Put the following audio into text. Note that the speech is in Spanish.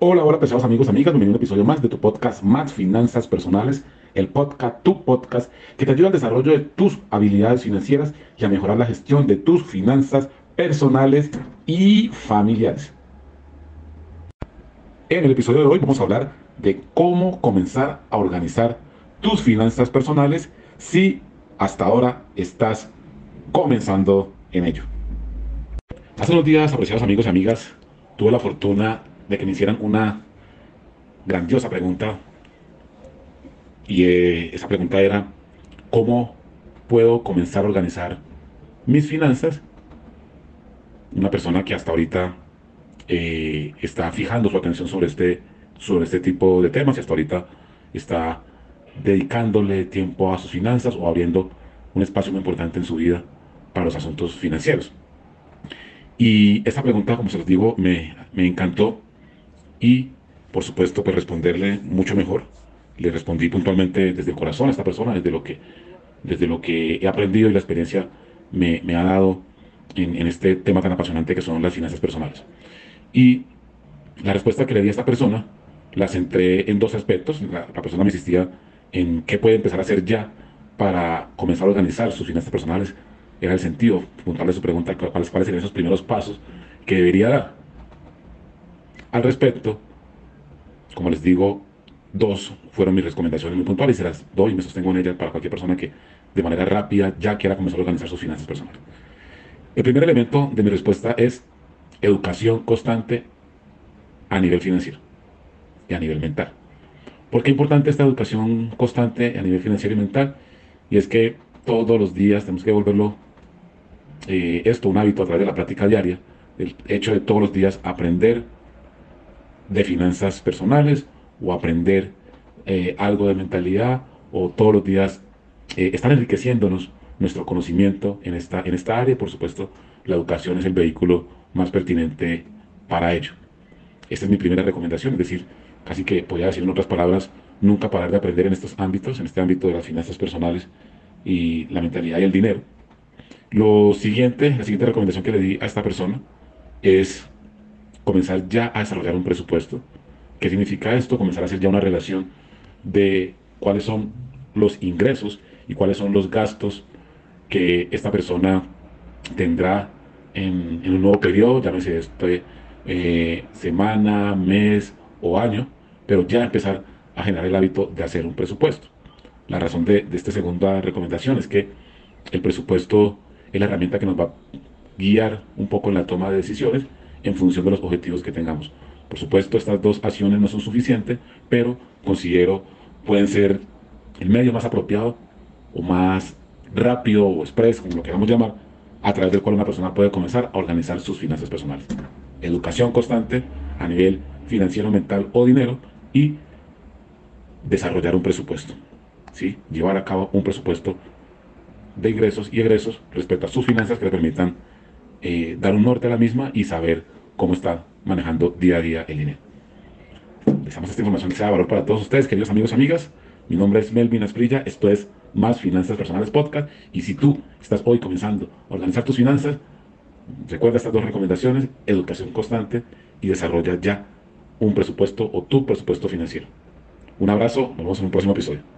Hola, hola, apreciados amigos, amigas. Bienvenido a un episodio más de tu podcast Más Finanzas Personales. El podcast, tu podcast, que te ayuda al desarrollo de tus habilidades financieras y a mejorar la gestión de tus finanzas personales y familiares. En el episodio de hoy vamos a hablar de cómo comenzar a organizar tus finanzas personales si hasta ahora estás comenzando en ello. Hace unos días, apreciados amigos y amigas, tuve la fortuna de que me hicieran una grandiosa pregunta. Y eh, esa pregunta era, ¿cómo puedo comenzar a organizar mis finanzas? Una persona que hasta ahorita eh, está fijando su atención sobre este, sobre este tipo de temas y hasta ahorita está dedicándole tiempo a sus finanzas o abriendo un espacio muy importante en su vida para los asuntos financieros. Y esta pregunta, como se los digo, me, me encantó y, por supuesto, pues responderle mucho mejor. Le respondí puntualmente desde el corazón a esta persona, desde lo que, desde lo que he aprendido y la experiencia me, me ha dado en, en, este tema tan apasionante que son las finanzas personales. Y la respuesta que le di a esta persona la centré en dos aspectos. La, la persona me insistía en qué puede empezar a hacer ya para comenzar a organizar sus finanzas personales. Era el sentido, preguntarle su pregunta, cuáles, cuáles serían esos primeros pasos que debería dar. Al respecto, como les digo, dos fueron mis recomendaciones muy puntuales y se las doy y me sostengo en ellas para cualquier persona que de manera rápida ya quiera comenzar a organizar sus finanzas personales. El primer elemento de mi respuesta es educación constante a nivel financiero y a nivel mental. ¿Por qué es importante esta educación constante a nivel financiero y mental? Y es que todos los días tenemos que volverlo eh, esto un hábito a través de la práctica diaria, el hecho de todos los días aprender de finanzas personales o aprender eh, algo de mentalidad o todos los días eh, estar enriqueciéndonos nuestro conocimiento en esta, en esta área. Por supuesto, la educación es el vehículo más pertinente para ello. Esta es mi primera recomendación, es decir, casi que podría decir en otras palabras, nunca parar de aprender en estos ámbitos, en este ámbito de las finanzas personales y la mentalidad y el dinero. Lo siguiente, la siguiente recomendación que le di a esta persona es comenzar ya a desarrollar un presupuesto. ¿Qué significa esto? Comenzar a hacer ya una relación de cuáles son los ingresos y cuáles son los gastos que esta persona tendrá en, un nuevo periodo, llámese este, eh, semana, mes o año, pero ya empezar a generar el hábito de hacer un presupuesto. La razón de esta segunda recomendación es que el presupuesto es la herramienta que nos va a guiar un poco en la toma de decisiones en función de los objetivos que tengamos. Por supuesto, estas dos acciones no son suficientes, pero considero pueden ser el medio más apropiado o más rápido o express, como lo queramos llamar, a través del cual una persona puede comenzar a organizar sus finanzas personales. Educación constante a nivel financiero, mental o dinero y desarrollar un presupuesto. ¿sí? Llevar a cabo un presupuesto de ingresos y egresos respecto a sus finanzas que le permitan eh, dar un norte a la misma y saber cómo está manejando día a día el dinero. Deseamos esta información que sea de valor para todos ustedes, queridos amigos y amigas. Mi nombre es Melvin Asprilla, esto es Más Finanzas Personales Podcast. Y si tú estás hoy comenzando a organizar tus finanzas, recuerda estas dos recomendaciones, educación constante y desarrolla ya un presupuesto o tu presupuesto financiero. Un abrazo, nos vemos en un próximo episodio.